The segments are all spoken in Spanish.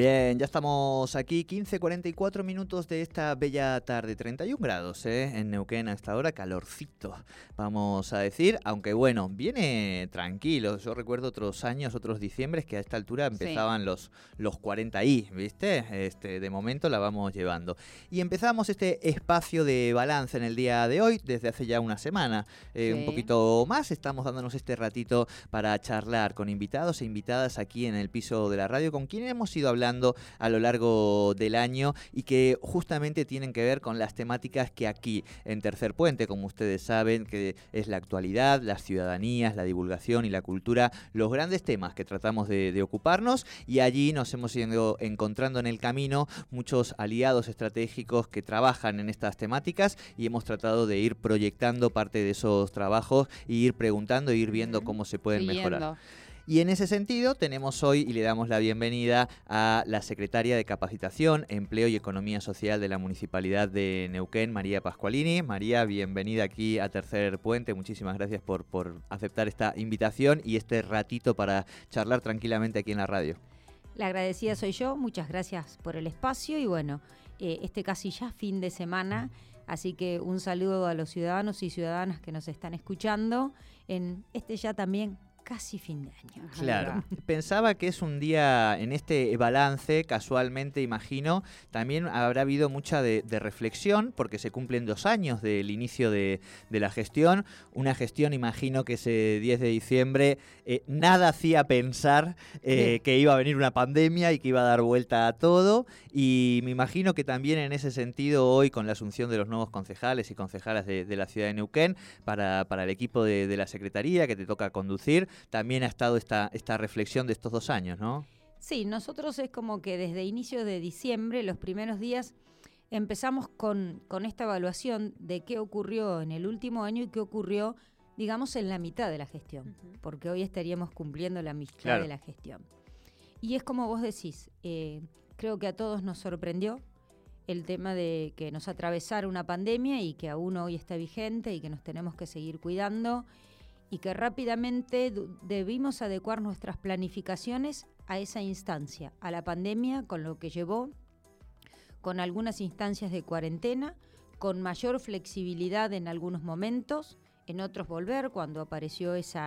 Bien, ya estamos aquí, 15.44 minutos de esta bella tarde, 31 grados ¿eh? en Neuquén hasta ahora, calorcito, vamos a decir, aunque bueno, viene tranquilo, yo recuerdo otros años, otros diciembres que a esta altura empezaban los, los 40 y, ¿viste? Este, de momento la vamos llevando. Y empezamos este espacio de balance en el día de hoy, desde hace ya una semana, eh, un poquito más, estamos dándonos este ratito para charlar con invitados e invitadas aquí en el piso de la radio, con quien hemos ido hablando a lo largo del año y que justamente tienen que ver con las temáticas que aquí en Tercer Puente, como ustedes saben, que es la actualidad, las ciudadanías, la divulgación y la cultura, los grandes temas que tratamos de, de ocuparnos y allí nos hemos ido encontrando en el camino muchos aliados estratégicos que trabajan en estas temáticas y hemos tratado de ir proyectando parte de esos trabajos e ir preguntando e ir viendo cómo se pueden mejorar. Y en ese sentido tenemos hoy y le damos la bienvenida a la secretaria de Capacitación, Empleo y Economía Social de la Municipalidad de Neuquén, María Pascualini. María, bienvenida aquí a Tercer Puente. Muchísimas gracias por, por aceptar esta invitación y este ratito para charlar tranquilamente aquí en la radio. La agradecida soy yo, muchas gracias por el espacio y bueno, eh, este casi ya fin de semana, así que un saludo a los ciudadanos y ciudadanas que nos están escuchando en este ya también casi fin de año. Claro. Pensaba que es un día en este balance, casualmente imagino, también habrá habido mucha de, reflexión, porque se cumplen dos años del inicio de, la gestión. Una gestión, imagino que ese 10 de diciembre eh, nada hacía pensar eh, que iba a venir una pandemia y que iba a dar vuelta a todo. Y me imagino que también en ese sentido, hoy con la asunción de los nuevos concejales y concejalas de, la ciudad de Neuquén, para, para el equipo de la Secretaría que te toca conducir, también ha estado esta, esta reflexión de estos dos años, ¿no? Sí, nosotros es como que desde inicio de diciembre, los primeros días, empezamos con, con esta evaluación de qué ocurrió en el último año y qué ocurrió, digamos, en la mitad de la gestión, porque hoy estaríamos cumpliendo la mitad de la gestión. Y es como vos decís, eh, creo que a todos nos sorprendió el tema de que nos atravesara una pandemia y que aún hoy está vigente y que nos tenemos que seguir cuidando y que rápidamente debimos adecuar nuestras planificaciones a esa instancia, a la pandemia, con lo que llevó, con algunas instancias de cuarentena, con mayor flexibilidad en algunos momentos, en otros volver, cuando apareció ese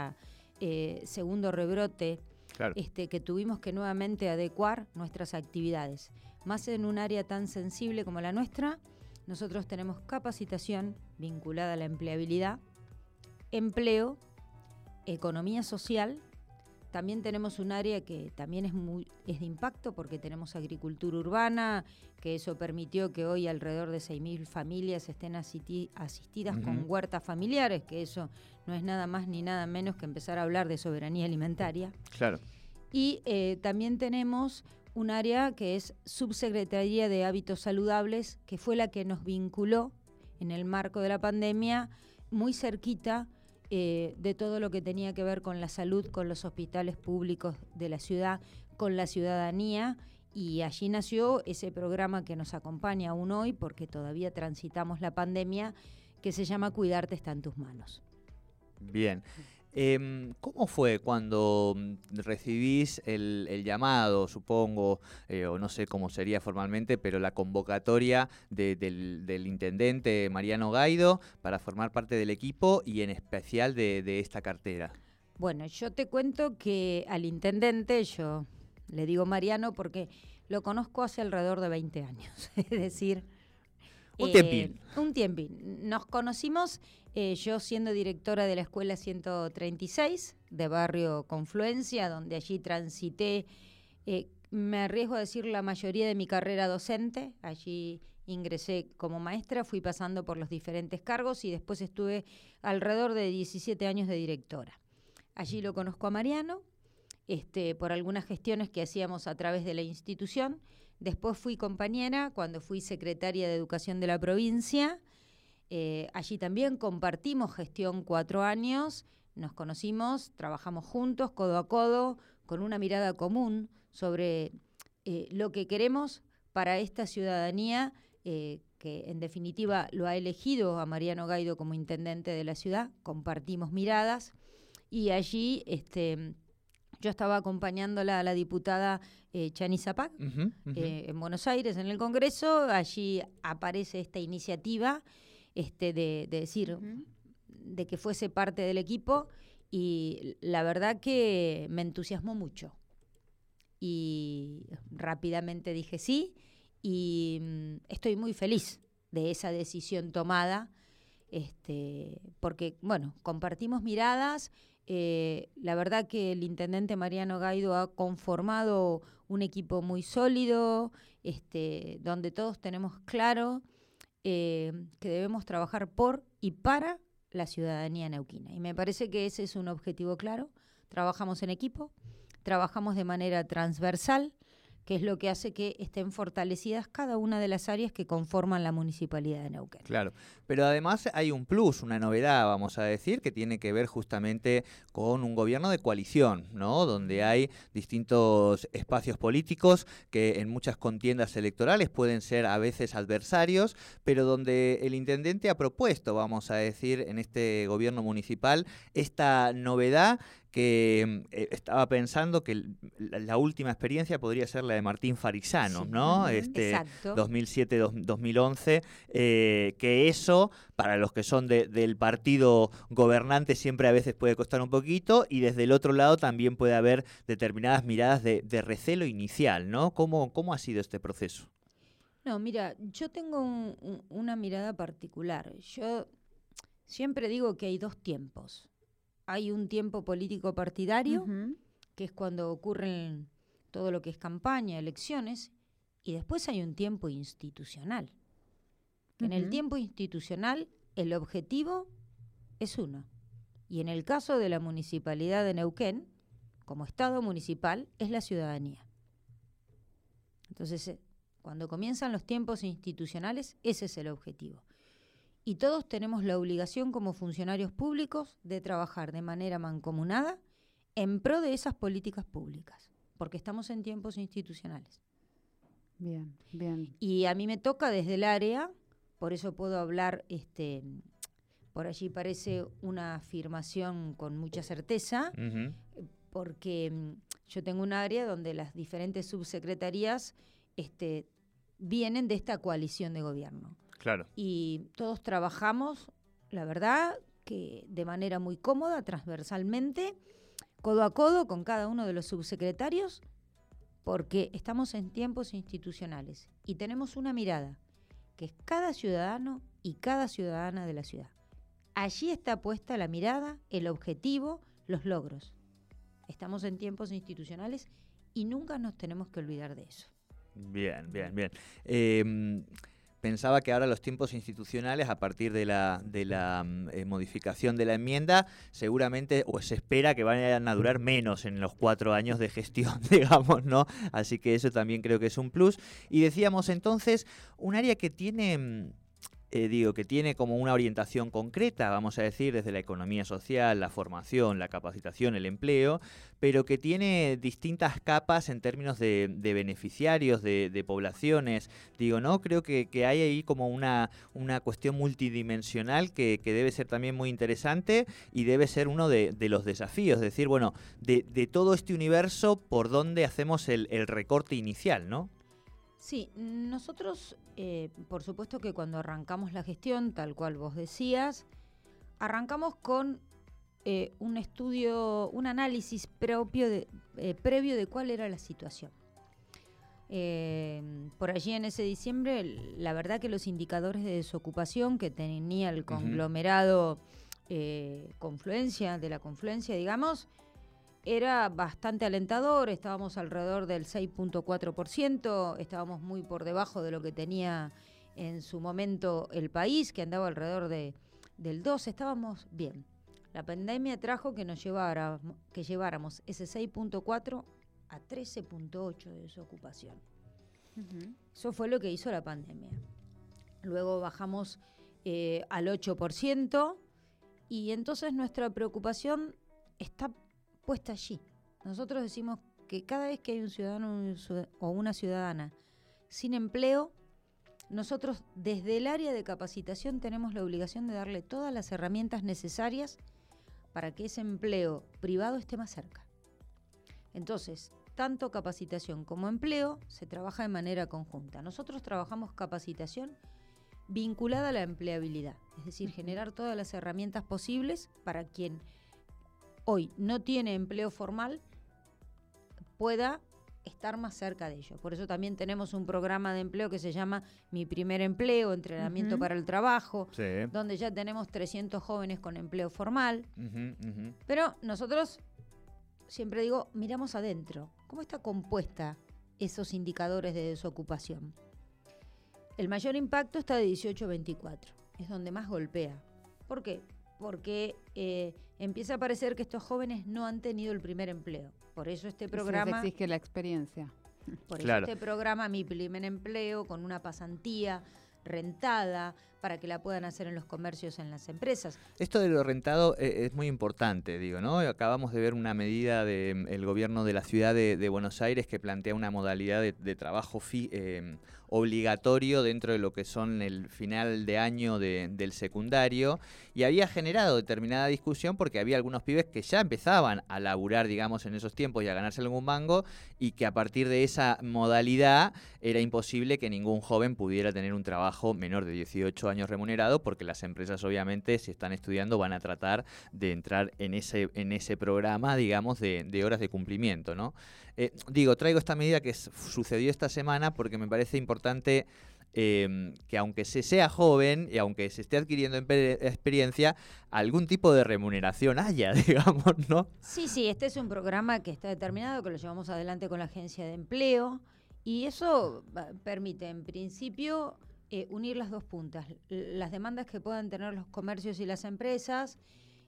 eh, segundo rebrote este, que tuvimos que nuevamente adecuar nuestras actividades. Más en un área tan sensible como la nuestra, nosotros tenemos capacitación vinculada a la empleabilidad, empleo economía social, también tenemos un área que también es, muy, es de impacto porque tenemos agricultura urbana, que eso permitió que hoy alrededor de 6.000 familias estén asistidas con huertas familiares, que eso no es nada más ni nada menos que empezar a hablar de soberanía alimentaria. Claro. Y eh, también tenemos un área que es Subsecretaría de Hábitos Saludables, que fue la que nos vinculó en el marco de la pandemia muy cerquita eh, de todo lo que tenía que ver con la salud, con los hospitales públicos de la ciudad, con la ciudadanía. Y allí nació ese programa que nos acompaña aún hoy, porque todavía transitamos la pandemia, que se llama Cuidarte está en tus manos. Bien. Em, ¿Cómo fue cuando mm, recibís el, llamado, supongo, eh, o no sé cómo sería formalmente, pero la convocatoria del, intendente Mariano Gaido para formar parte del equipo y en especial de, esta cartera? Bueno, yo te cuento que al intendente, yo le digo Mariano porque lo conozco hace alrededor de 20 años, es decir... Un tiempín. Un tiempín. Nos conocimos yo siendo directora de la Escuela 136 de Barrio Confluencia, donde allí transité, me arriesgo a decir, la mayoría de mi carrera docente. Allí ingresé como maestra, fui pasando por los diferentes cargos y después estuve alrededor de 17 años de directora. Allí lo conozco a Mariano, este, por algunas gestiones que hacíamos a través de la institución. Después fui compañera cuando fui secretaria de Educación de la provincia. Eh, allí también compartimos gestión cuatro años, nos conocimos, trabajamos juntos, codo a codo, con una mirada común sobre eh, lo que queremos para esta ciudadanía eh, que en definitiva lo ha elegido a Mariano Gaido como intendente de la ciudad, compartimos miradas y allí este, yo estaba acompañándola a la diputada eh, Chani Zapac eh, en Buenos Aires, en el Congreso. Allí aparece esta iniciativa este, de, decir de que fuese parte del equipo y la verdad que me entusiasmó mucho. Y rápidamente dije sí y mm, estoy muy feliz de esa decisión tomada, este, porque, bueno, compartimos miradas. Eh, la verdad que el intendente Mariano Gaido ha conformado un equipo muy sólido, este, donde todos tenemos claro eh, que debemos trabajar por y para la ciudadanía neuquina. Y me parece que ese es un objetivo claro. Trabajamos en equipo, trabajamos de manera transversal, que es lo que hace que estén fortalecidas cada una de las áreas que conforman la municipalidad de Neuquén. Claro, pero además hay un plus, una novedad, vamos a decir, que tiene que ver justamente con un gobierno de coalición, ¿no? Donde hay distintos espacios políticos que en muchas contiendas electorales pueden ser a veces adversarios, pero donde el intendente ha propuesto, vamos a decir, en este gobierno municipal esta novedad que mm, eh, estaba pensando que la, última experiencia podría ser la de Martín Farisano, ¿no? Este 2007-2011, eh, que eso para los que son del partido gobernante siempre a veces puede costar un poquito y desde el otro lado también puede haber determinadas miradas de, recelo inicial, ¿no? ¿Cómo, ¿Cómo ha sido este proceso? No, mira, yo tengo una mirada particular. Yo siempre digo que hay dos tiempos hay un tiempo político partidario, que es cuando ocurren todo lo que es campaña, elecciones, y después hay un tiempo institucional. En el tiempo institucional el objetivo es uno. Y en el caso de la municipalidad de Neuquén, como Estado municipal, es la ciudadanía. Entonces, eh, cuando comienzan los tiempos institucionales, ese es el objetivo y todos tenemos la obligación como funcionarios públicos de trabajar de manera mancomunada en pro de esas políticas públicas, porque estamos en tiempos institucionales. Bien, bien. Y a mí me toca desde el área, por eso puedo hablar, este, por allí parece una afirmación con mucha certeza, porque mm, yo tengo un área donde las diferentes subsecretarías este, vienen de esta coalición de gobierno. Y todos trabajamos, la verdad, que de manera muy cómoda, transversalmente, codo a codo con cada uno de los subsecretarios, porque estamos en tiempos institucionales y tenemos una mirada, que es cada ciudadano y cada ciudadana de la ciudad. Allí está puesta la mirada, el objetivo, los logros. Estamos en tiempos institucionales y nunca nos tenemos que olvidar de eso. Bien, bien, bien. Eh, pensaba que ahora los tiempos institucionales, a partir de la, de la mm, eh, modificación de la enmienda, seguramente o se espera que vayan a durar menos en los cuatro años de gestión, digamos, ¿no? Así que eso también creo que es un plus. Y decíamos entonces, un área que tiene mm, eh, digo, que tiene como una orientación concreta, vamos a decir, desde la economía social, la formación, la capacitación, el empleo, pero que tiene distintas capas en términos de, beneficiarios, de, poblaciones. Digo, ¿no? Creo que, hay ahí como una, una cuestión multidimensional que, debe ser también muy interesante y debe ser uno de, los desafíos. Es decir, bueno, de, todo este universo, ¿por dónde hacemos el, el recorte inicial, no? Sí, nosotros, eh, por supuesto que cuando arrancamos la gestión, tal cual vos decías, arrancamos con eh, un estudio, un análisis propio de, eh, previo de cuál era la situación. eh, por allí en ese diciembre, la verdad que los indicadores de desocupación que tenía el conglomerado eh, confluencia, de la confluencia, digamos, era bastante alentador, estábamos alrededor del 6.4%, estábamos muy por debajo de lo que tenía en su momento el país, que andaba alrededor de, del 2, estábamos bien. La pandemia trajo que nos llevara, que lleváramos ese 6.4 a 13.8 de desocupación. Eso fue lo que hizo la pandemia. Luego bajamos eh, al 8% y entonces nuestra preocupación está puesta allí. Nosotros decimos que cada vez que hay un ciudadano o una ciudadana sin empleo, nosotros desde el área de capacitación tenemos la obligación de darle todas las herramientas necesarias para que ese empleo privado esté más cerca. Entonces, tanto capacitación como empleo se trabaja de manera conjunta. Nosotros trabajamos capacitación vinculada a la empleabilidad, es decir, generar todas las herramientas posibles para quien hoy no tiene empleo formal pueda estar más cerca de ello. Por eso también tenemos un programa de empleo que se llama Mi Primer Empleo, Entrenamiento para el Trabajo, donde ya tenemos 300 jóvenes con empleo formal. Pero nosotros siempre digo, miramos adentro. ¿Cómo está compuesta esos indicadores de desocupación? El mayor impacto está de 18 a 24, es donde más golpea. ¿Por qué? Porque eh, empieza a parecer que estos jóvenes no han tenido el primer empleo. Por eso este programa... Se exige la experiencia. Por eso este programa, Mi Primer Empleo, con una pasantía rentada, para que la puedan hacer en los comercios, en las empresas. Esto de lo rentado eh, es muy importante, digo, ¿no? Acabamos de ver una medida del mm, gobierno de la ciudad de, Buenos Aires que plantea una modalidad de, trabajo eh, obligatorio dentro de lo que son el final de año del secundario y había generado determinada discusión porque había algunos pibes que ya empezaban a laburar, digamos, en esos tiempos y a ganarse algún mango y que a partir de esa modalidad era imposible que ningún joven pudiera tener un trabajo menor de 18 años remunerado porque las empresas obviamente si están estudiando van a tratar de entrar en ese, en ese programa, digamos, de, horas de cumplimiento, ¿no? Eh, digo, traigo esta medida que sucedió esta semana porque me parece importante em, que aunque se sea joven y aunque se esté adquiriendo experiencia, algún tipo de remuneración haya, digamos, ¿no? Sí, sí, este es un programa que está determinado, que lo llevamos adelante con la agencia de empleo y eso permite, en principio, eh, unir las dos puntas, las demandas que puedan tener los comercios y las empresas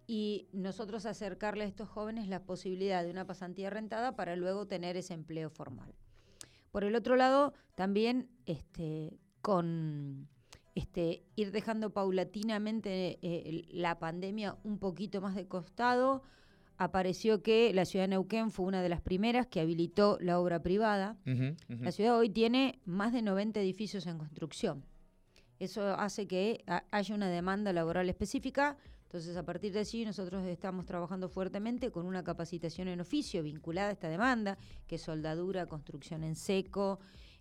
y nosotros acercarle a estos jóvenes la posibilidad de una pasantía rentada para luego tener ese empleo formal. Por el otro lado, también este, con este, ir dejando paulatinamente eh, la pandemia un poquito más de costado, apareció que la ciudad de Neuquén fue una de las primeras que habilitó la obra privada. La ciudad hoy tiene más de 90 edificios en construcción. Eso hace que haya una demanda laboral específica entonces, a partir de allí, nosotros estamos trabajando fuertemente con una capacitación en oficio vinculada a esta demanda, que es soldadura, construcción en seco,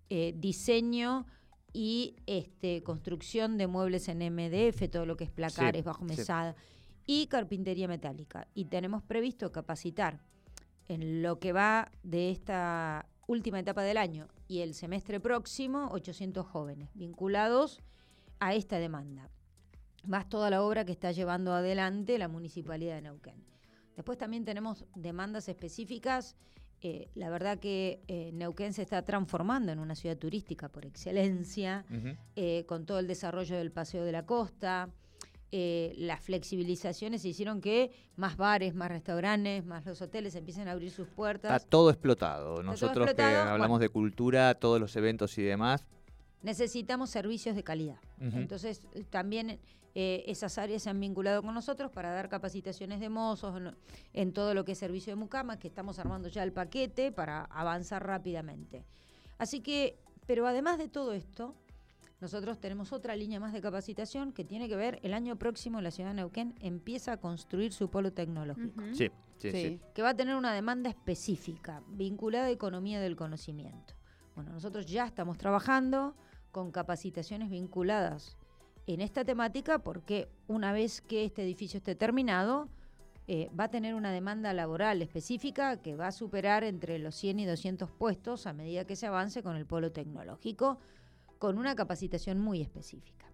eh, diseño y este, construcción de muebles en MDF, todo lo que es placares, bajo mesada, y carpintería metálica. Y tenemos previsto capacitar en lo que va de esta última etapa del año y el semestre próximo 800 jóvenes vinculados a esta demanda más toda la obra que está llevando adelante la Municipalidad de Neuquén. Después también tenemos demandas específicas. Eh, la verdad que eh, Neuquén se está transformando en una ciudad turística por excelencia, eh, con todo el desarrollo del Paseo de la Costa. las flexibilizaciones hicieron que más bares, más restaurantes, más los hoteles empiecen a abrir sus puertas. Está todo explotado. Nosotros que hablamos de cultura, todos los eventos y demás. Necesitamos servicios de calidad. Entonces, también eh, esas áreas se han vinculado con nosotros para dar capacitaciones de mozos en, todo lo que es servicio de mucamas, que estamos armando ya el paquete para avanzar rápidamente. Así que, pero además de todo esto, nosotros tenemos otra línea más de capacitación que tiene que ver, el año próximo la ciudad de Neuquén empieza a construir su polo tecnológico. sí, sí, sí, Que va a tener una demanda específica, vinculada a economía del conocimiento. Bueno, nosotros ya estamos trabajando con capacitaciones vinculadas en esta temática porque una vez que este edificio esté terminado, eh, va a tener una demanda laboral específica que va a superar entre los 100 y 200 puestos a medida que se avance con el polo tecnológico, con una capacitación muy específica.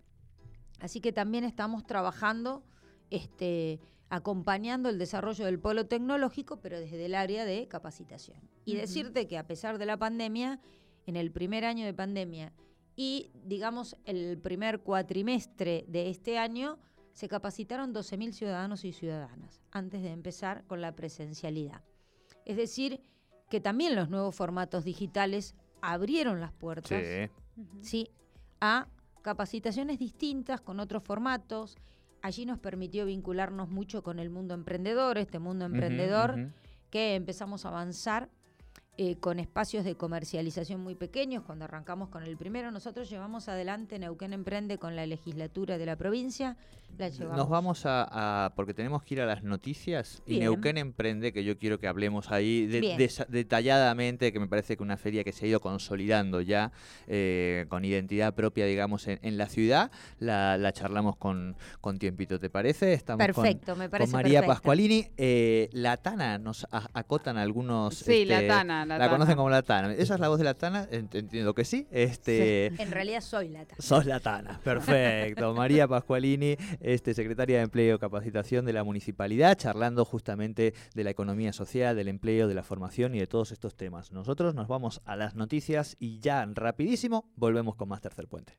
Así que también estamos trabajando, este, acompañando el desarrollo del polo tecnológico, pero desde el área de capacitación. Y decirte que a pesar de la pandemia, en el primer año de pandemia y, digamos, el primer cuatrimestre de este año, se capacitaron 12.000 ciudadanos y ciudadanas antes de empezar con la presencialidad. Es decir, que también los nuevos formatos digitales abrieron las puertas sí. a capacitaciones distintas con otros formatos. Allí nos permitió vincularnos mucho con el mundo emprendedor, este mundo emprendedor, que empezamos a avanzar eh, con espacios de comercialización muy pequeños. Cuando arrancamos con el primero, nosotros llevamos adelante Neuquén Emprende con la legislatura de la provincia. Nos vamos a, porque tenemos que ir a las noticias y Neuquén Emprende, que yo quiero que hablemos ahí detalladamente, que me parece que una feria que se ha ido consolidando ya eh, con identidad propia, digamos, en, la ciudad, la, charlamos con, con tiempito, ¿te parece? Estamos perfecto, me parece. Con María Pascualini. Eh, la Tana, nos acotan algunos... Sí, la este, Tana la, conocen como la Tana. ¿Esa es la voz de la Tana? Entiendo que sí. Este, En realidad soy la Tana. Sos la Tana, perfecto. María Pascualini, este, secretaria de Empleo y Capacitación de la Municipalidad, charlando justamente de la economía social, del empleo, de la formación y de todos estos temas. Nosotros nos vamos a las noticias y ya rapidísimo volvemos con más Tercer Puente.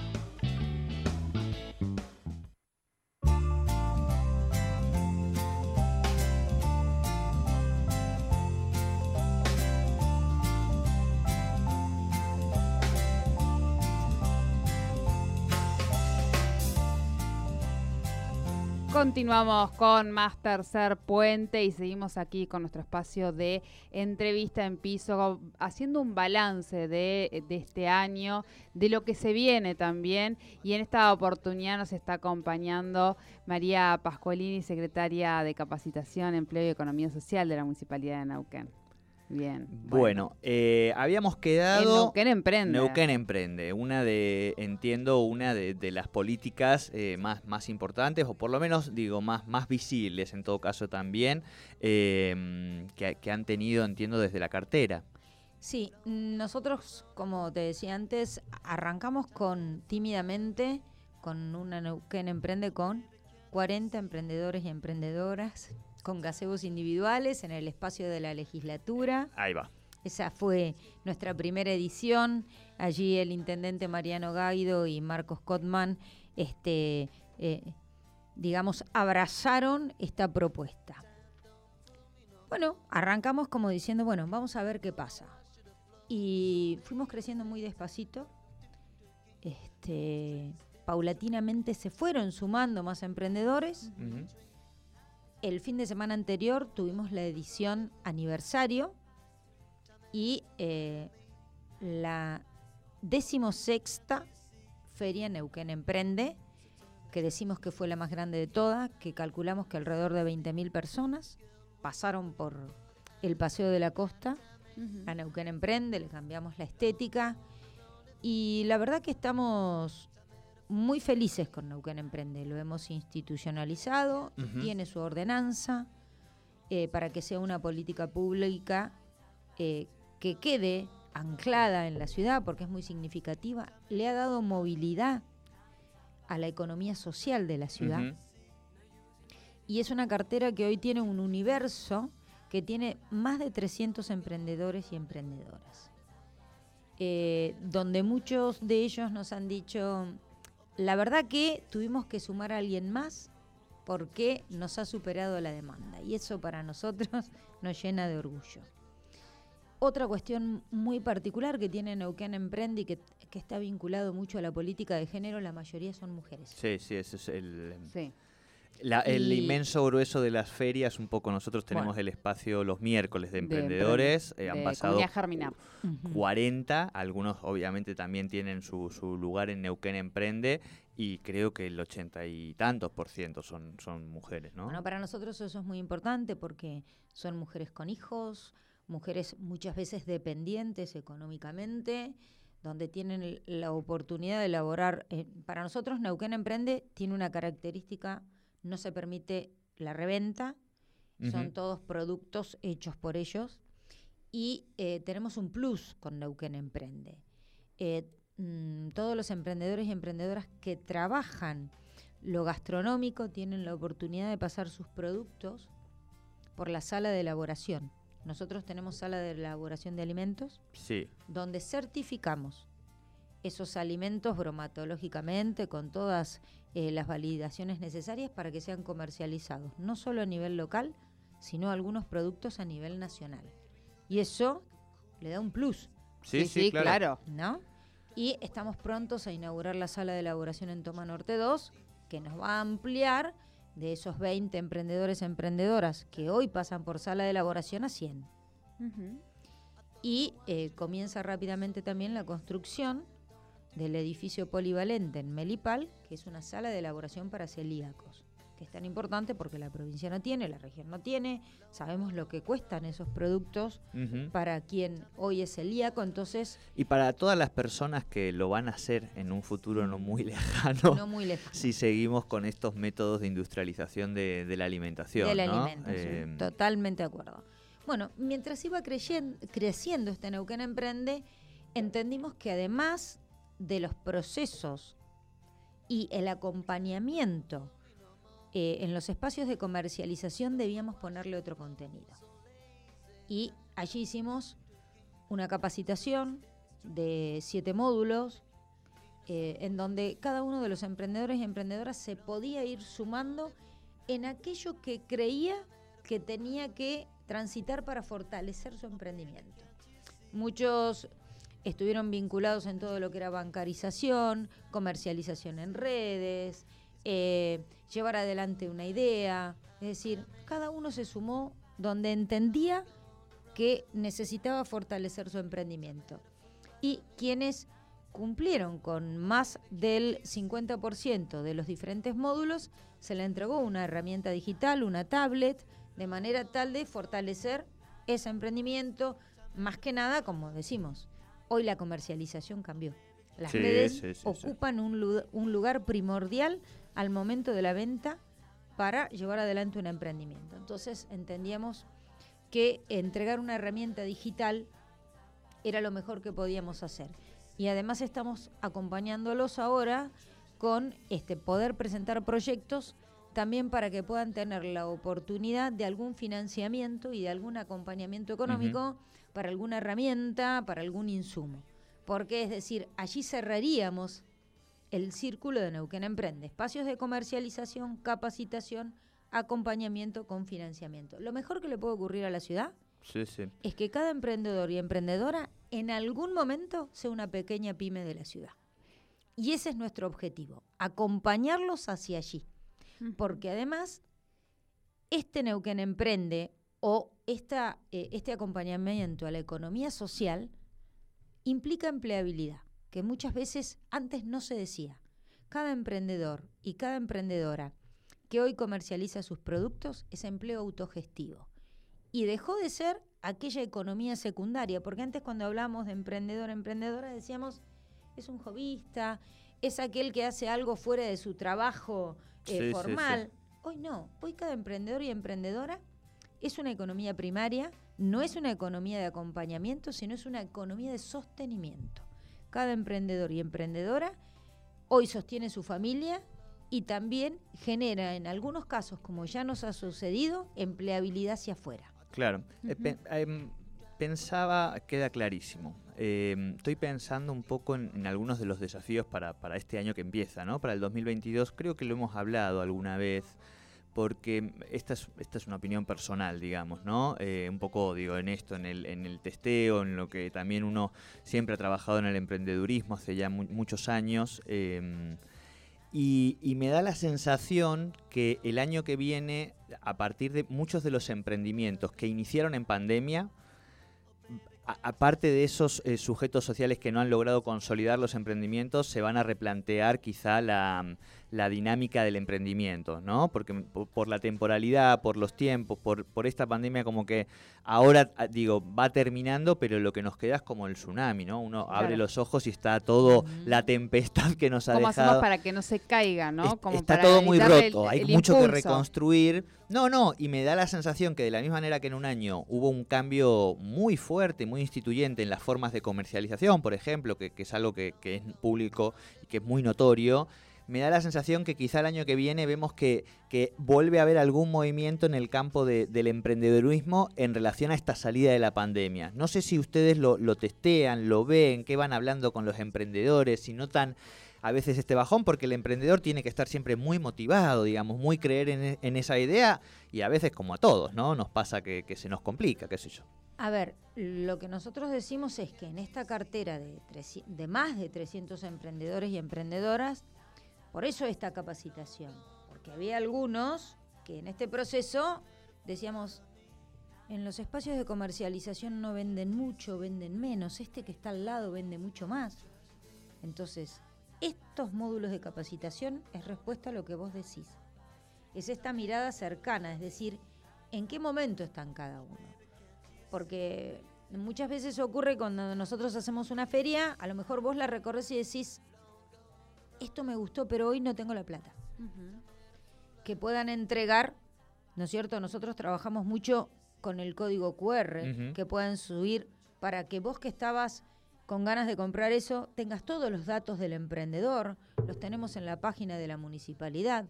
Continuamos con más tercer puente y seguimos aquí con nuestro espacio de entrevista en piso, haciendo un balance de, este año, de lo que se viene también. Y en esta oportunidad nos está acompañando María Pascualini, secretaria de Capacitación, Empleo y Economía Social de la Municipalidad de Neuquén. Bien. Bueno, eh, habíamos quedado. Neuquén Emprende. Neuquén Emprende. Una de, entiendo, una de, las políticas eh, más, más importantes, o por lo menos, digo, más, más visibles en todo caso también, eh, que, han tenido, entiendo, desde la cartera. Sí, nosotros, como te decía antes, arrancamos con tímidamente, con una Neuquén Emprende con 40 emprendedores y emprendedoras con gazebos individuales en el espacio de la legislatura. Ahí va. Esa fue nuestra primera edición. Allí el intendente Mariano Gaido y Marcos Cotman, este, eh, digamos, abrazaron esta propuesta. Bueno, arrancamos como diciendo, bueno, vamos a ver qué pasa. Y fuimos creciendo muy despacito. Este, paulatinamente se fueron sumando más emprendedores el fin de semana anterior tuvimos la edición aniversario y eh, la decimosexta Feria Neuquén Emprende, que decimos que fue la más grande de todas, que calculamos que alrededor de 20.000 personas pasaron por el Paseo de la Costa a Neuquén Emprende, le cambiamos la estética y la verdad que estamos muy felices con Neuquén Emprende. Lo hemos institucionalizado, tiene su ordenanza eh, para que sea una política pública eh, que quede anclada en la ciudad porque es muy significativa. Le ha dado movilidad a la economía social de la ciudad. Y es una cartera que hoy tiene un universo que tiene más de 300 emprendedores y emprendedoras. Eh, donde muchos de ellos nos han dicho, la verdad que tuvimos que sumar a alguien más porque nos ha superado la demanda y eso para nosotros nos llena de orgullo. Otra cuestión muy particular que tiene Neuquén Emprende y que, está vinculado mucho a la política de género, la mayoría son mujeres. Sí, sí, ese es el... el Y- inmenso grueso de las ferias, un poco nosotros tenemos Bueno. el espacio los miércoles de De emprendedores, emprende- eh, han de pasado Comunidad Germinar. Ujú. 40, algunos obviamente también tienen su, su lugar en Neuquén Emprende y creo que el ochenta y tantos por ciento son, son mujeres, ¿no? Bueno, para nosotros eso es muy importante porque son mujeres con hijos, mujeres muchas veces dependientes económicamente, donde tienen el- la oportunidad de elaborar. eh, para nosotros Neuquén Emprende tiene una característica, no se permite la reventa, son todos productos hechos por ellos y eh, tenemos un plus con Neuquén Emprende. Eh, mm, todos los emprendedores y emprendedoras que trabajan lo gastronómico tienen la oportunidad de pasar sus productos por la sala de elaboración. Nosotros tenemos sala de elaboración de alimentos Sí, donde certificamos esos alimentos bromatológicamente con todas eh, las validaciones necesarias para que sean comercializados, no solo a nivel local, sino algunos productos a nivel nacional. Y eso le da un plus, sí, sí, claro. ¿no? Y estamos prontos a inaugurar la sala de elaboración en Toma Norte 2, que nos va a ampliar de esos 20 emprendedores emprendedoras que hoy pasan por sala de elaboración a 100 Ujú. y eh, comienza rápidamente también la construcción del edificio polivalente en Melipal, que es una sala de elaboración para celíacos, que es tan importante porque la provincia no tiene, la región no tiene, sabemos lo que cuestan esos productos para quien hoy es celíaco, entonces Y para todas las personas que lo van a hacer en un futuro no muy lejano, no muy lejano. si seguimos con estos métodos de industrialización de, de la alimentación. alimento, sí, Eh, totalmente de acuerdo. Bueno, mientras iba creciendo este Neuquén Emprende, entendimos que además de los procesos y el acompañamiento eh, en los espacios de comercialización debíamos ponerle otro contenido. Y allí hicimos una capacitación de siete módulos, eh, en donde cada uno de los emprendedores y emprendedoras se podía ir sumando en aquello que creía que tenía que transitar para fortalecer su emprendimiento. Muchos estuvieron vinculados en todo lo que era bancarización, comercialización en redes, eh, llevar adelante una idea. Es decir, cada uno se sumó donde entendía que necesitaba fortalecer su emprendimiento. Y quienes cumplieron con más del 50% de los diferentes módulos, se le entregó una herramienta digital, una tablet, de manera tal de fortalecer ese emprendimiento, más que nada, como decimos, hoy la comercialización cambió. Las Sí, redes sí, sí, sí. ocupan un, un lugar primordial al momento de la venta para llevar adelante un emprendimiento. Entonces entendíamos que entregar una herramienta digital era lo mejor que podíamos hacer. Y además estamos acompañándolos ahora con este poder presentar proyectos también para que puedan tener la oportunidad de algún financiamiento y de algún acompañamiento económico para alguna herramienta, para algún insumo. Porque es decir, allí cerraríamos el círculo de Neuquén Emprende, espacios de comercialización, capacitación, acompañamiento con financiamiento. Lo mejor que le puede ocurrir a la ciudad sí, sí. es que cada emprendedor y emprendedora en algún momento sea una pequeña pyme de la ciudad. Y ese es nuestro objetivo, acompañarlos hacia allí. Porque además, este Neuquén Emprende o esta, eh, este acompañamiento a la economía social implica empleabilidad, que muchas veces antes no se decía. Cada emprendedor y cada emprendedora que hoy comercializa sus productos es empleo autogestivo. Y dejó de ser aquella economía secundaria, porque antes cuando hablamos de emprendedor, emprendedora, decíamos, es un jovista, es aquel que hace algo fuera de su trabajo eh, Sí, sí, sí. formal. Hoy no, hoy cada emprendedor y emprendedora es una economía primaria, no es una economía de acompañamiento, sino es una economía de sostenimiento. Cada emprendedor y emprendedora hoy sostiene su familia y también genera, en algunos casos, como ya nos ha sucedido, empleabilidad hacia afuera. Claro. Eh, pensaba, queda clarísimo. Em, estoy pensando un poco en, en algunos de los desafíos para, para este año que empieza, ¿no? Para el 2022. Creo que lo hemos hablado alguna vez, porque esta es, esta es una opinión personal, digamos, ¿no? Eh, un poco, digo, en esto, en el, en el testeo, en lo que también uno siempre ha trabajado en el emprendedurismo hace ya mu- muchos años. em, Y, y me da la sensación que el año que viene, a partir de muchos de los emprendimientos que iniciaron en pandemia, aparte de esos eh, sujetos sociales que no han logrado consolidar los emprendimientos, se van a replantear quizá la, la dinámica del emprendimiento, ¿no? Porque por la temporalidad, por los tiempos, por, por esta pandemia como que ahora, ah, digo, va terminando, pero lo que nos queda es como el tsunami, ¿no? Uno abre los ojos y está todo la tempestad que nos ha ¿Cómo dejado. hacemos para que no se caiga, no? Como está para todo muy el- roto, hay el mucho que reconstruir. No, no, y me da la sensación que de la misma manera que en un año hubo un cambio muy fuerte, muy instituyente en las formas de comercialización, por ejemplo, que, que es algo que, que es público y que es muy notorio, me da la sensación que quizá el año que viene vemos que, que vuelve a haber algún movimiento en el campo de- del emprendedurismo en relación a esta salida de la pandemia. No sé si ustedes lo, lo testean, lo ven, qué van hablando con los emprendedores, si notan a veces este bajón, porque el emprendedor tiene que estar siempre muy motivado, digamos, muy creer en, esa idea y a veces como a todos, ¿no? Nos pasa que, se nos complica, qué sé yo. A ver, lo que nosotros decimos es que en esta cartera de, 300 de más de 300 emprendedores y emprendedoras, por eso esta capacitación, porque había algunos que en este proceso decíamos, en los espacios de comercialización no venden mucho, venden menos, este que está al lado vende mucho más. Entonces, estos módulos de capacitación es respuesta a lo que vos decís. Es esta mirada cercana, es decir, en qué momento están cada uno porque muchas veces ocurre cuando nosotros hacemos una feria, a lo mejor vos la recorres y decís, esto me gustó, pero hoy no tengo la plata. Que puedan entregar, ¿no es cierto? Nosotros trabajamos mucho con el código QR, que puedan subir para que vos que estabas con ganas de comprar eso, tengas todos los datos del emprendedor, los tenemos en la página de la municipalidad.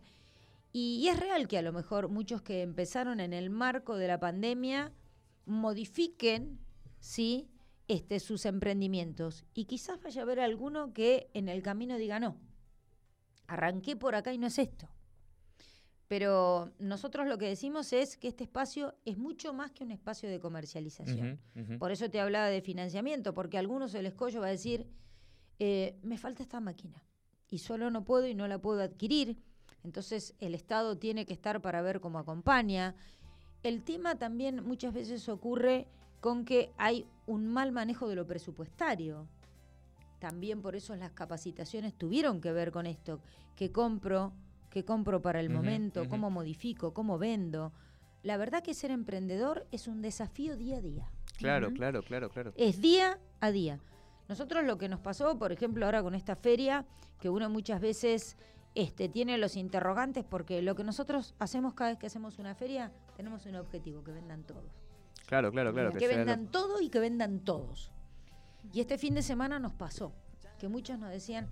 Y, y es real que a lo mejor muchos que empezaron en el marco de la pandemia modifiquen, ¿sí? Este, sus emprendimientos. Y quizás vaya a haber alguno que en el camino diga, no, arranqué por acá y no es esto. Pero nosotros lo que decimos es que este espacio es mucho más que un espacio de comercialización. Por eso te hablaba de financiamiento, porque algunos el escollo va a decir, eh, me falta esta máquina y solo no puedo y no la puedo adquirir. Entonces el Estado tiene que estar para ver cómo acompaña. El tema también muchas veces ocurre con que hay un mal manejo de lo presupuestario. También por eso las capacitaciones tuvieron que ver con esto, que compro, que compro para el momento, cómo modifico, cómo vendo. La verdad que ser emprendedor es un desafío día a día. Claro, claro, claro, claro. Es día a día. Nosotros lo que nos pasó, por ejemplo, ahora con esta feria, que uno muchas veces este, tiene los interrogantes, porque lo que nosotros hacemos cada vez que hacemos una feria, tenemos un objetivo, que vendan todos. Claro, claro, claro. que lo- vendan todo y que vendan todos. Y este fin de semana nos pasó, que muchos nos decían,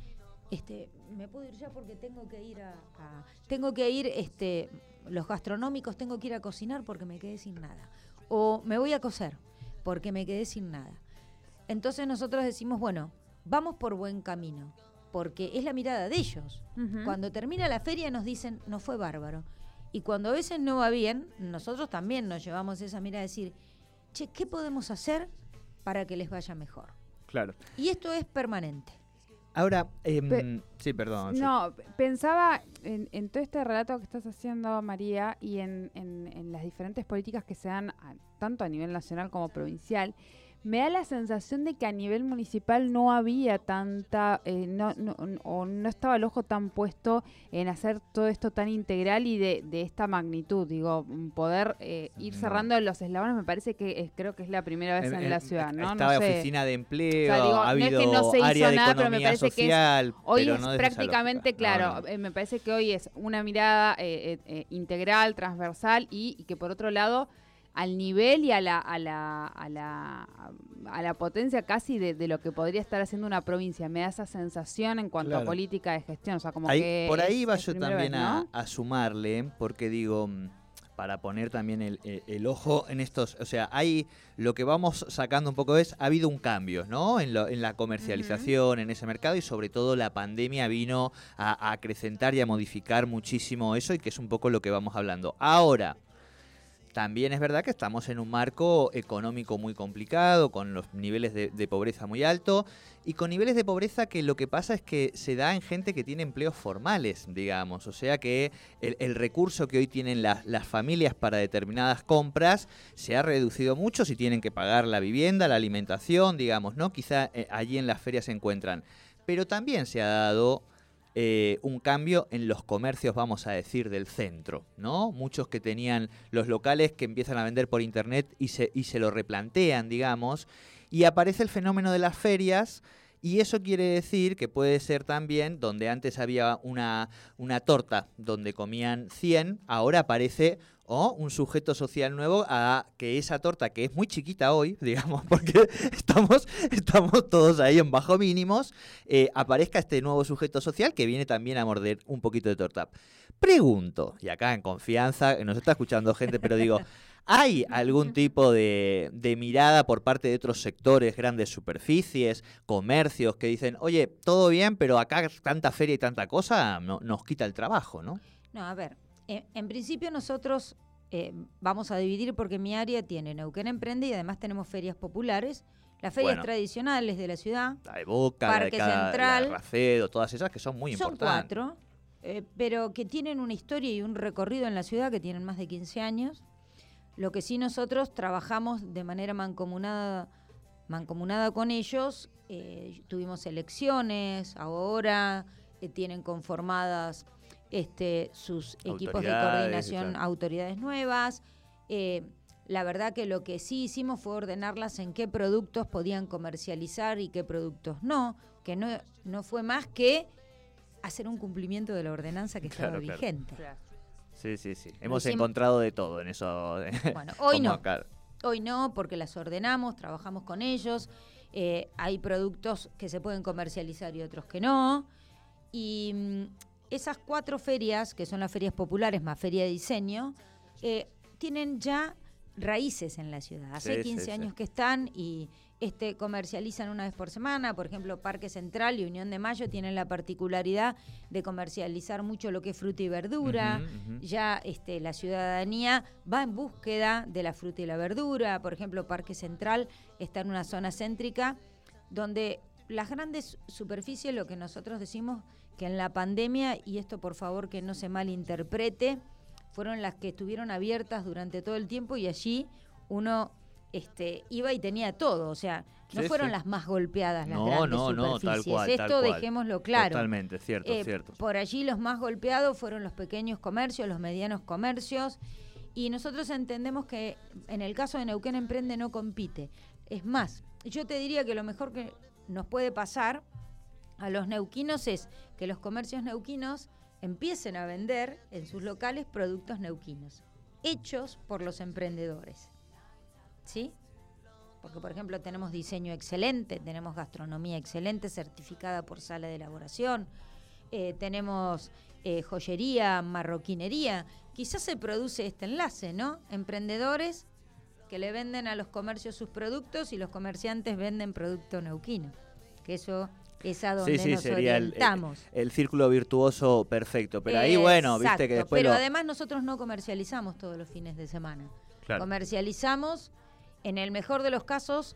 este, me puedo ir ya porque tengo que ir a, a- tengo que ir, este, los gastronómicos, tengo que ir a cocinar porque me quedé sin nada. O me voy a coser porque me quedé sin nada. Entonces nosotros decimos, bueno, vamos por buen camino, porque es la mirada de ellos. Cuando termina la feria nos dicen, no fue bárbaro. Y cuando a veces no va bien, nosotros también nos llevamos esa mirada de decir, che, ¿qué podemos hacer para que les vaya mejor? Claro. Y esto es permanente. Ahora, em, Pe- sí, perdón. No, pensaba en, en todo este relato que estás haciendo, María, y en, en- en las diferentes políticas que se dan a- tanto a nivel nacional como provincial. Me da la sensación de que a nivel municipal no había tanta, eh, no, no- o no estaba el ojo tan puesto en hacer todo esto tan integral y de, de esta magnitud. Digo, poder eh, ir No. cerrando los eslabones me parece que es- creo que es la primera vez en, la ciudad, ¿no? Estaba no sé. oficina de empleo, O sea, digo, ha no es que no se hizo área de nada, pero me parece que es- social, Hoy pero es no prácticamente, claro, eh, me parece que hoy es una mirada eh, eh, integral, transversal y, y que por otro lado, al nivel y a la, a la, a la, a la potencia casi de, de lo que podría estar haciendo una provincia. Me da esa sensación en cuanto Claro. a política de gestión. O sea, como Ahí- que por ahí es- va es yo también vez, a, ¿no? a sumarle, porque digo, mm, para poner también el, el- el ojo en estos, o sea, hay lo que vamos sacando un poco es, ha habido un cambio, ¿no? En, lo- en la comercialización, en ese mercado y sobre todo la pandemia vino a, a acrecentar y a modificar muchísimo eso y que es un poco lo que vamos hablando. Ahora, también es verdad que estamos en un marco económico muy complicado, con los niveles de, pobreza muy altos y con niveles de pobreza que lo que pasa es que se da en gente que tiene empleos formales, digamos. O sea que el, recurso que hoy tienen las, las familias para determinadas compras se ha reducido mucho si tienen que pagar la vivienda, la alimentación, digamos, ¿no? Quizá eh, allí en las ferias se encuentran. Pero también se ha dado eh, un cambio en los comercios, vamos a decir, del centro, ¿no? Muchos que tenían los locales que empiezan a vender por internet y se, y se lo replantean, digamos, y aparece el fenómeno de las ferias. Y eso quiere decir que puede ser también donde antes había una, una torta donde comían 100, ahora aparece o un sujeto social nuevo a que esa torta, que es muy chiquita hoy, digamos, porque estamos, estamos todos ahí en bajo mínimos, eh, aparezca este nuevo sujeto social que viene también a morder un poquito de torta. Pregunto, y acá en confianza, nos está escuchando gente, pero digo, ¿hay algún tipo de, de mirada por parte de otros sectores, grandes superficies, comercios, que dicen, oye, todo bien, pero acá tanta feria y tanta cosa no- nos quita el trabajo, ¿no? No, a ver, en, en principio nosotros eh, vamos a dividir porque mi área tiene Neuquén Emprende y además tenemos ferias populares, las ferias Bueno. tradicionales de la ciudad. La de Boca, la de Parque cada- la de Central. Racedo, todas esas que son muy Son importantes. cuatro, eh, pero que tienen una historia y un recorrido en la ciudad que tienen más de 15 años. Lo que sí nosotros trabajamos de manera mancomunada, mancomunada con ellos. eh, tuvimos elecciones, ahora eh, tienen conformadas este, sus equipos de coordinación, claro. autoridades nuevas. Eh, la verdad que lo que sí hicimos fue ordenarlas en qué productos podían comercializar y qué productos no, que no, no fue más que hacer un cumplimiento de la ordenanza que estaba Claro, claro. vigente. Sí, sí, sí. Hemos hicimos- encontrado de todo en eso. Bueno, hoy no. acá. Hoy no, porque las ordenamos, trabajamos con ellos. eh, hay productos que se pueden comercializar y otros que no. Y mm, esas cuatro ferias, que son las ferias populares más feria de diseño, eh, tienen ya raíces en la ciudad. Hace Sí, sí, 15 sí. años que están y este, comercializan una vez por semana. Por ejemplo, Parque Central y Unión de Mayo tienen la particularidad de comercializar mucho lo que es fruta y verdura ya este, la ciudadanía va en búsqueda de la fruta y la verdura. Por ejemplo, Parque Central está en una zona céntrica donde las grandes superficies, lo que nosotros decimos que en la pandemia, y esto por favor que no se malinterprete, fueron las que estuvieron abiertas durante todo el tiempo y allí uno este, iba y tenía todo. O sea, no Sí, fueron sí. las más golpeadas las No, grandes no, no, tal superficies. cual, tal Esto cual. dejémoslo claro. Totalmente, cierto, Eh, cierto. Por allí los más golpeados fueron los pequeños comercios, los medianos comercios. Y nosotros entendemos que en el caso de Neuquén Emprende no compite. Es más, yo te diría que lo mejor que nos puede pasar a los neuquinos es que los comercios neuquinos empiecen a vender en sus locales productos neuquinos, hechos por los emprendedores. ¿Sí? Porque, por ejemplo, tenemos diseño excelente, tenemos gastronomía excelente, certificada por sala de elaboración, eh, tenemos eh, joyería, marroquinería. Quizás se produce este enlace, ¿no? Emprendedores que le venden a los comercios sus productos y los comerciantes venden producto neuquino. Que eso es a donde Sí, sí, nos sería el, el- orientamos. el círculo virtuoso perfecto. Pero ahí, bueno, viste que después. Pero lo- además nosotros no comercializamos todos los fines de semana. Claro. Comercializamos, en el mejor de los casos,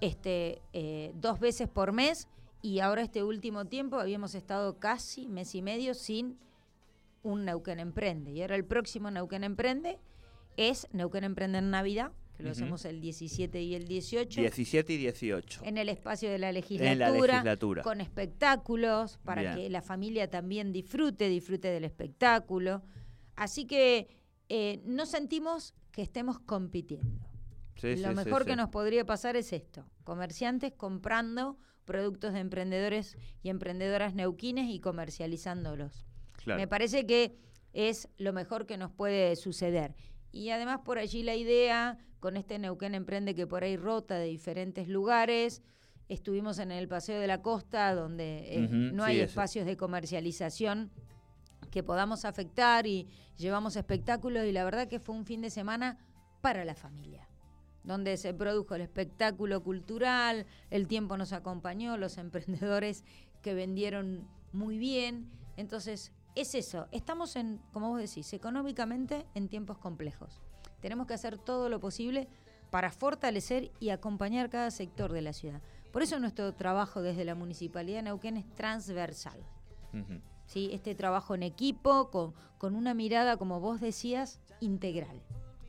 este, eh, dos veces por mes y ahora este último tiempo habíamos estado casi mes y medio sin un Neuquén Emprende. Y ahora el próximo Neuquén Emprende es Neuquén Emprende en Navidad, que lo hacemos el 17 y el 18. 17 y 18. En el espacio de la En legislatura, la legislatura. con espectáculos, para Bien. que la familia también disfrute, disfrute del espectáculo. Así que eh, no sentimos que estemos compitiendo. Sí, Lo sí, mejor sí. que nos podría pasar es esto, comerciantes comprando productos de emprendedores y emprendedoras neuquines y comercializándolos. Claro. Me parece que es lo mejor que nos puede suceder. Y además por allí la idea, con este Neuquén Emprende que por ahí rota de diferentes lugares, estuvimos en el Paseo de la Costa, donde eh, no sí, hay eso. espacios de comercialización que podamos afectar y llevamos espectáculos y la verdad que fue un fin de semana para la familia donde se produjo el espectáculo cultural, el tiempo nos acompañó, los emprendedores que vendieron muy bien. Entonces, es eso, estamos en, como vos decís, económicamente en tiempos complejos. Tenemos que hacer todo lo posible para fortalecer y acompañar cada sector de la ciudad. Por eso nuestro trabajo desde la Municipalidad de Neuquén es transversal. ¿sí? Este trabajo en equipo, con, con una mirada, como vos decías, integral.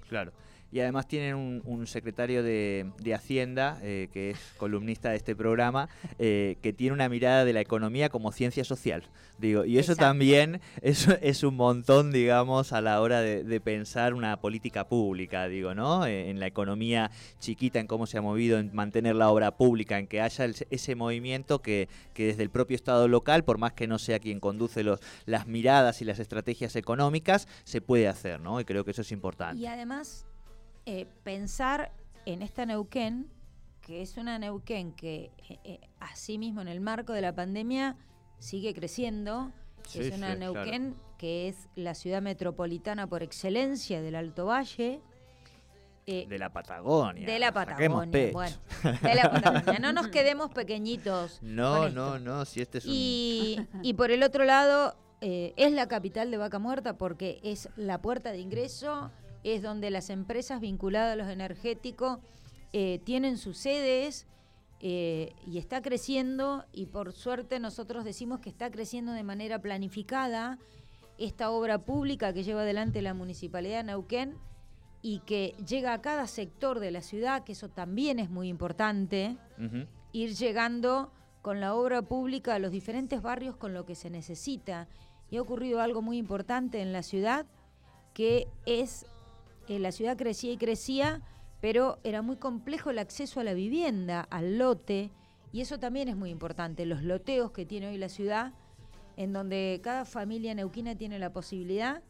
Claro y además tienen un, secretario de, Hacienda, eh, que es columnista de este programa, eh, que tiene una mirada de la economía como ciencia social. Digo, y eso también es, es, un montón, digamos, a la hora de, pensar una política pública, digo, ¿no? Eh, en la economía chiquita, en cómo se ha movido, en mantener la obra pública, en que haya ese movimiento que, que, desde el propio Estado local, por más que no sea quien conduce los, las miradas y las estrategias económicas, se puede hacer, ¿no? Y creo que eso es importante. Y además, eh, pensar en esta Neuquén, que es una Neuquén que eh, eh, así mismo en el marco de la pandemia sigue creciendo. es una Neuquén que es la ciudad metropolitana por excelencia del Alto Valle. de la Patagonia. De la Patagonia. Bueno, de la Patagonia. No nos quedemos pequeñitos. No, no, no. Si este es y, y por el otro lado, es la capital de Vaca Muerta porque es la puerta de ingreso es donde las empresas vinculadas a los energéticos eh, tienen sus sedes eh, y está creciendo y por suerte nosotros decimos que está creciendo de manera planificada esta obra pública que lleva adelante la Municipalidad de Neuquén y que llega a cada sector de la ciudad, que eso también es muy importante, ir llegando con la obra pública a los diferentes barrios con lo que se necesita. Y ha ocurrido algo muy importante en la ciudad, que es la ciudad crecía y crecía, pero era muy complejo el acceso a la vivienda, al lote, y eso también es muy importante, los loteos que tiene hoy la ciudad, en donde cada familia neuquina tiene la posibilidad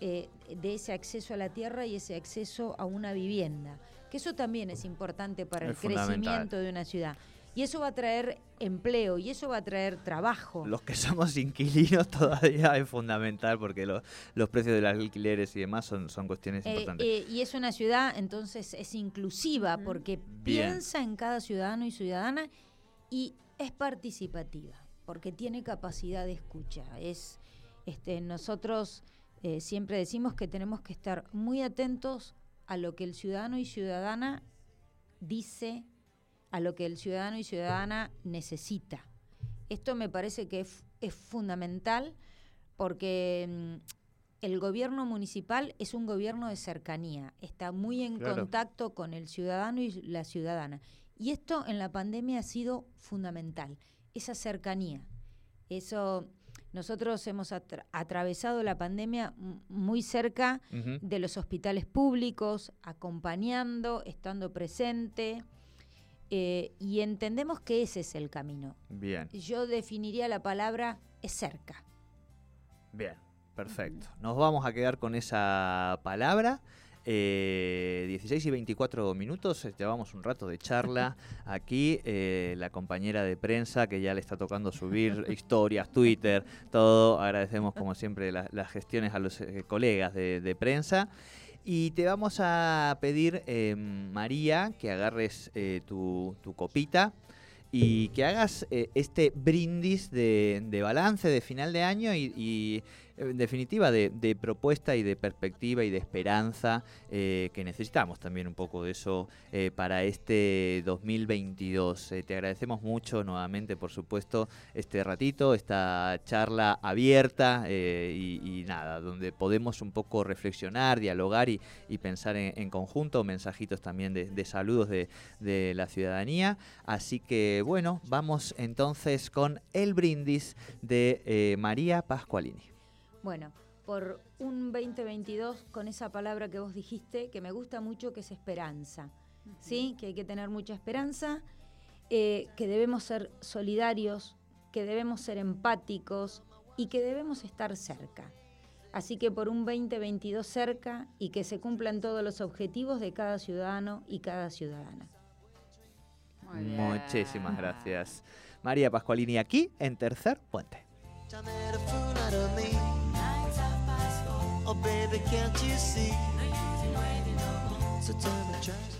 eh, de ese acceso a la tierra y ese acceso a una vivienda, que eso también es importante para el crecimiento de una ciudad. Y eso va a traer empleo y eso va a traer trabajo. Los que somos inquilinos todavía es fundamental porque los precios de los alquileres y demás son, son cuestiones eh, importantes. Eh, y es una ciudad, entonces, es inclusiva porque piensa en cada ciudadano y ciudadana y es participativa porque tiene capacidad de escucha. Es, este, nosotros eh, siempre decimos que tenemos que estar muy atentos a lo que el ciudadano y ciudadana dice a lo que el ciudadano y ciudadana necesita. Esto me parece que es, fundamental porque mm, el gobierno municipal es un gobierno de cercanía, está muy en contacto con el ciudadano y la ciudadana. Y esto en la pandemia ha sido fundamental, esa cercanía. Eso nosotros hemos atravesado la pandemia muy cerca de los hospitales públicos, acompañando, estando presente. Eh, y entendemos que ese es el camino. Bien. Yo definiría la palabra es cerca. Bien, perfecto. Nos vamos a quedar con esa palabra. 16 eh, y 24 minutos, llevamos un rato de charla aquí. Eh, la compañera de prensa que ya le está tocando subir historias, Twitter, todo. Agradecemos como siempre las gestiones a los colegas de prensa. Y te vamos a pedir, eh, María, que agarres eh, tu, copita y que hagas eh, este brindis de, de, balance de final de año y en definitiva, de, propuesta y de perspectiva y de esperanza, eh, que necesitamos también un poco de eso eh, para este 2022. Eh, te agradecemos mucho nuevamente, por supuesto, este ratito, esta charla abierta y, nada, donde podemos un poco reflexionar, dialogar y, pensar en, conjunto, mensajitos también de, saludos de la ciudadanía. Así que bueno, vamos entonces con el brindis de María Pascualini. Bueno, por un 2022 con esa palabra que vos dijiste, que me gusta mucho, que es esperanza. ¿Sí? Que hay que tener mucha esperanza, eh, que debemos ser solidarios, que debemos ser empáticos y que debemos estar cerca. Así que por un 2022 cerca y que se cumplan todos los objetivos de cada ciudadano y cada ciudadana. Muchísimas gracias. María Pascualini aquí en Tercer Puente. Oh baby, can't you see? So turn me, try.